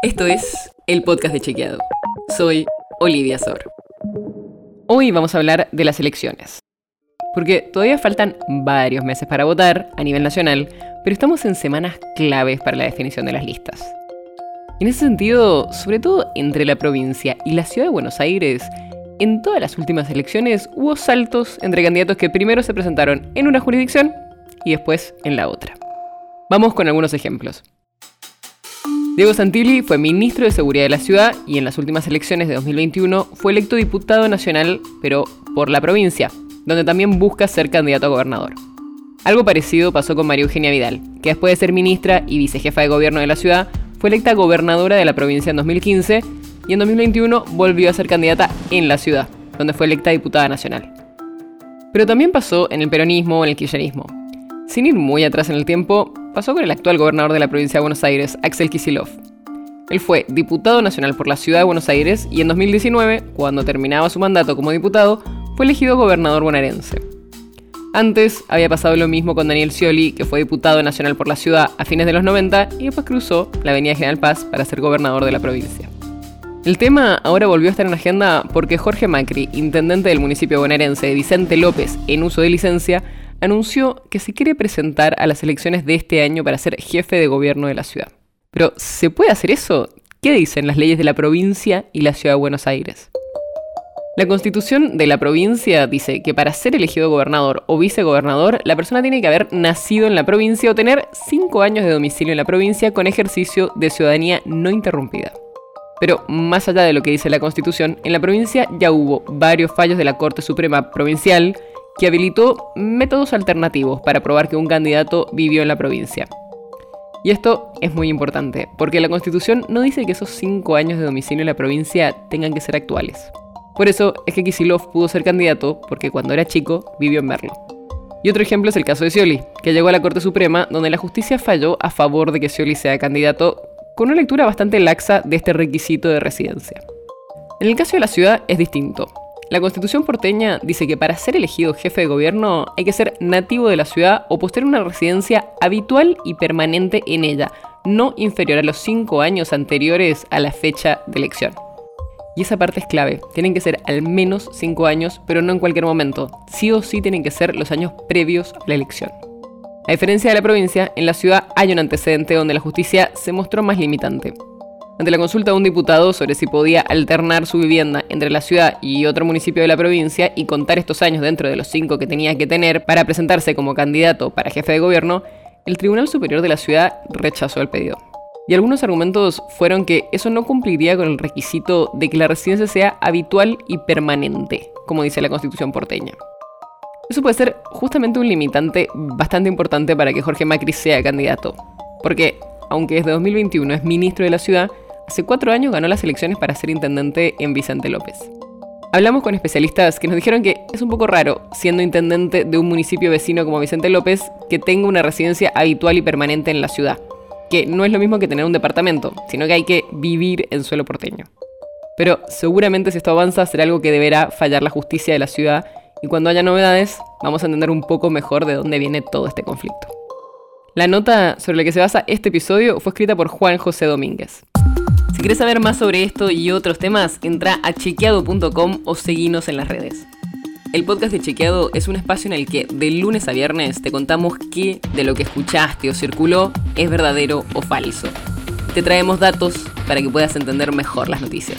Esto es el podcast de Chequeado. Soy Olivia Sor. Hoy vamos a hablar de las elecciones. Porque todavía faltan varios meses para votar a nivel nacional, pero estamos en semanas claves para la definición de las listas. En ese sentido, sobre todo entre la provincia y la ciudad de Buenos Aires, en todas las últimas elecciones hubo saltos entre candidatos que primero se presentaron en una jurisdicción y después en la otra. Vamos con algunos ejemplos. Diego Santilli fue ministro de Seguridad de la ciudad y en las últimas elecciones de 2021 fue electo diputado nacional, pero por la provincia, donde también busca ser candidato a gobernador. Algo parecido pasó con María Eugenia Vidal, que después de ser ministra y vicejefa de gobierno de la ciudad, fue electa gobernadora de la provincia en 2015 y en 2021 volvió a ser candidata en la ciudad, donde fue electa diputada nacional. Pero también pasó en el peronismo o en el kirchnerismo. Sin ir muy atrás en el tiempo, pasó con el actual gobernador de la provincia de Buenos Aires, Axel Kisilov. Él fue diputado nacional por la ciudad de Buenos Aires y en 2019, cuando terminaba su mandato como diputado, fue elegido gobernador bonaerense. Antes había pasado lo mismo con Daniel Scioli, que fue diputado nacional por la ciudad a fines de los 90 y después cruzó la avenida General Paz para ser gobernador de la provincia. El tema ahora volvió a estar en agenda porque Jorge Macri, intendente del municipio bonaerense Vicente López en uso de licencia, anunció que se quiere presentar a las elecciones de este año para ser jefe de gobierno de la ciudad. Pero, ¿se puede hacer eso? ¿Qué dicen las leyes de la provincia y la ciudad de Buenos Aires? La constitución de la provincia dice que para ser elegido gobernador o vicegobernador, la persona tiene que haber nacido en la provincia o tener 5 años de domicilio en la provincia con ejercicio de ciudadanía no interrumpida. Pero más allá de lo que dice la constitución, en la provincia ya hubo varios fallos de la Corte Suprema Provincial que habilitó métodos alternativos para probar que un candidato vivió en la provincia. Y esto es muy importante, porque la Constitución no dice que esos cinco años de domicilio en la provincia tengan que ser actuales. Por eso es que Kisilov pudo ser candidato, porque cuando era chico vivió en Merlo. Y otro ejemplo es el caso de Scioli, que llegó a la Corte Suprema, donde la justicia falló a favor de que Scioli sea candidato, con una lectura bastante laxa de este requisito de residencia. En el caso de la ciudad es distinto. La constitución porteña dice que para ser elegido jefe de gobierno hay que ser nativo de la ciudad o poseer una residencia habitual y permanente en ella, no inferior a los cinco años anteriores a la fecha de elección. Y esa parte es clave, tienen que ser al menos cinco años, pero no en cualquier momento. Sí o sí tienen que ser los años previos a la elección. A diferencia de la provincia, en la ciudad hay un antecedente donde la justicia se mostró más limitante. Ante la consulta de un diputado sobre si podía alternar su vivienda entre la ciudad y otro municipio de la provincia y contar estos años dentro de los cinco que tenía que tener para presentarse como candidato para jefe de gobierno, el Tribunal Superior de la ciudad rechazó el pedido. Y algunos argumentos fueron que eso no cumpliría con el requisito de que la residencia sea habitual y permanente, como dice la Constitución porteña. Eso puede ser justamente un limitante bastante importante para que Jorge Macri sea candidato, porque aunque desde 2021 es ministro de la ciudad, Hace cuatro años ganó las elecciones para ser intendente en Vicente López. Hablamos con especialistas que nos dijeron que es un poco raro, siendo intendente de un municipio vecino como Vicente López, que tenga una residencia habitual y permanente en la ciudad. Que no es lo mismo que tener un departamento, sino que hay que vivir en suelo porteño. Pero seguramente si esto avanza será algo que deberá fallar la justicia de la ciudad y cuando haya novedades vamos a entender un poco mejor de dónde viene todo este conflicto. La nota sobre la que se basa este episodio fue escrita por Juan José Domínguez. Si quieres saber más sobre esto y otros temas, entra a chequeado.com o seguinos en las redes. El podcast de Chequeado es un espacio en el que de lunes a viernes te contamos qué de lo que escuchaste o circuló es verdadero o falso. Te traemos datos para que puedas entender mejor las noticias.